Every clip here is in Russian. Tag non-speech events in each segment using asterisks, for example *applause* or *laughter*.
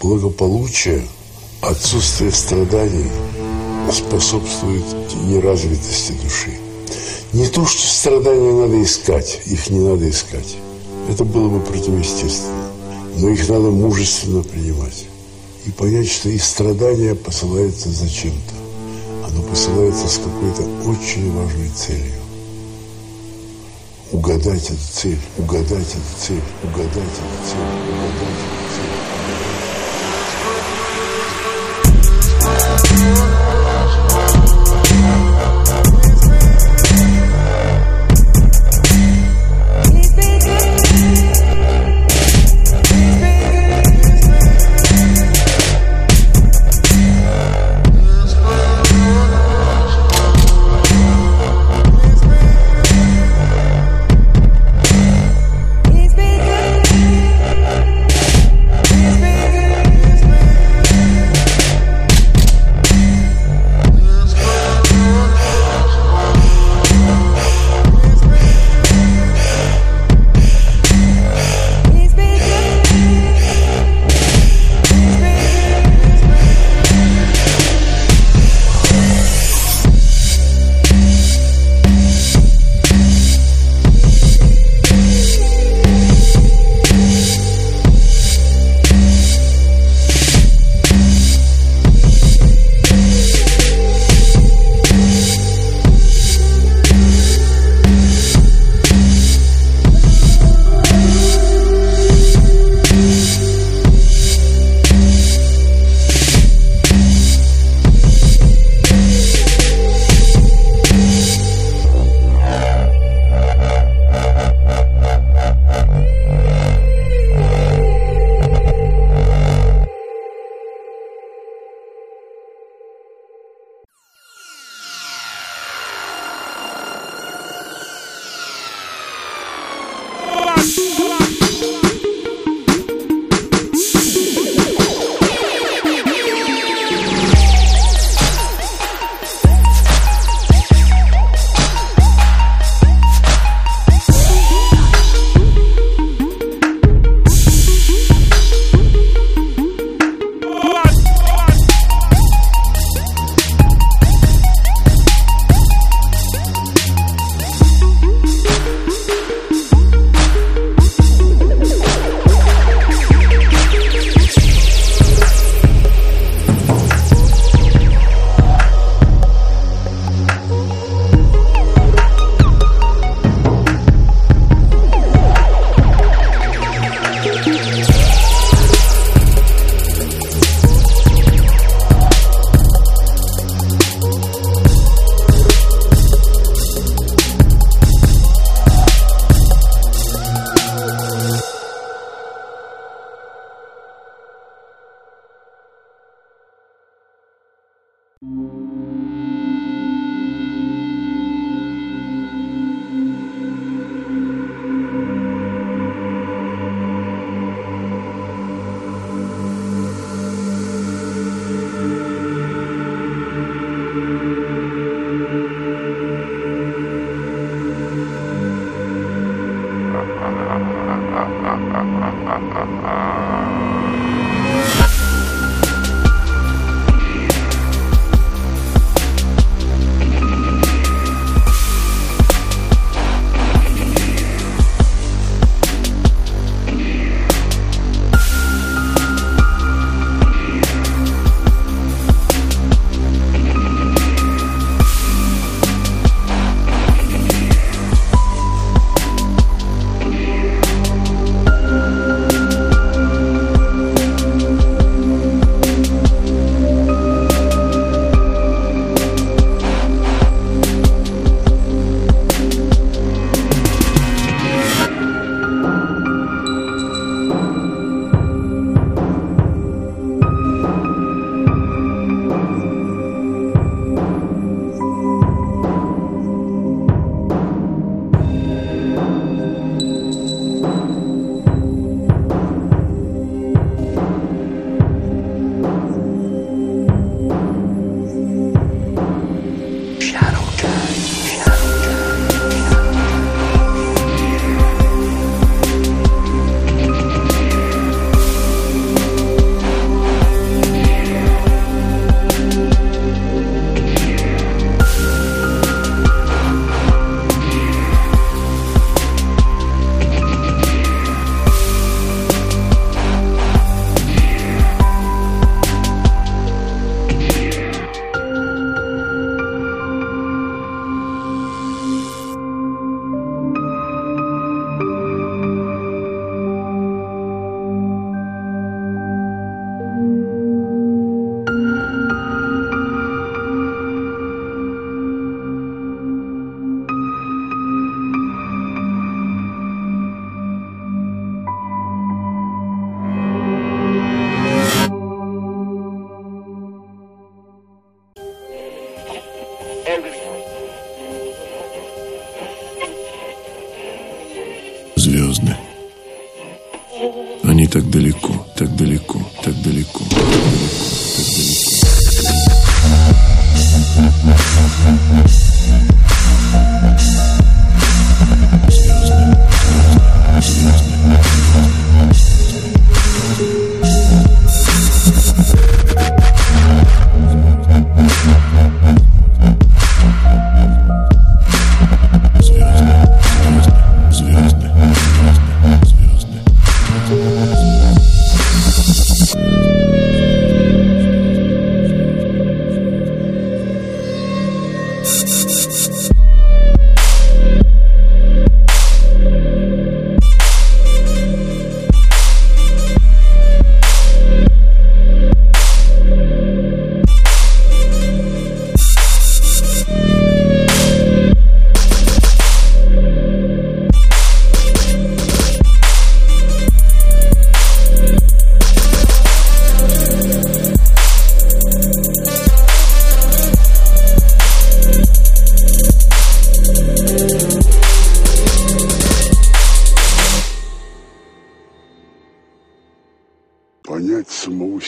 благополучие, отсутствие страданий способствует неразвитости души. Не то, что страдания надо искать, их не надо искать. Это было бы противоестественно. Но их надо мужественно принимать. И понять, что их страдания посылаются зачем-то. Оно посылается с какой-то очень важной целью. Угадать эту цель, угадать эту цель, угадать эту цель, угадать эту цель. Понять Ah, *laughs* ah. звезды. Они так далеко, так далеко, так далеко, так далеко, так далеко. Так далеко.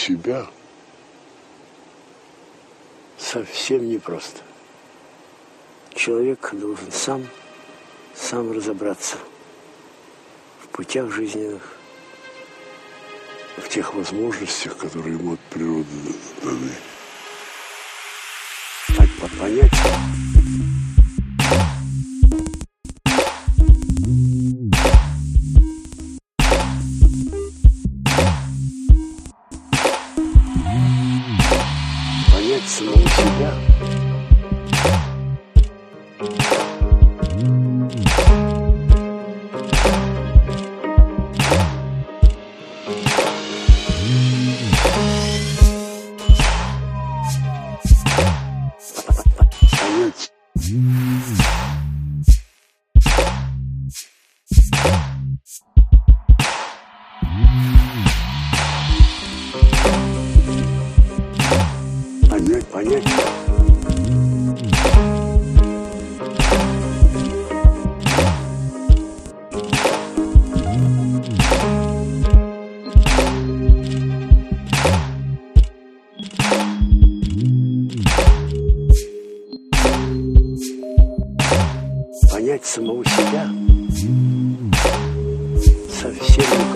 Себя совсем непросто. Человек должен сам, сам разобраться в путях жизненных, в тех возможностях, которые ему от природы даны. Понять. понять. 谢谢。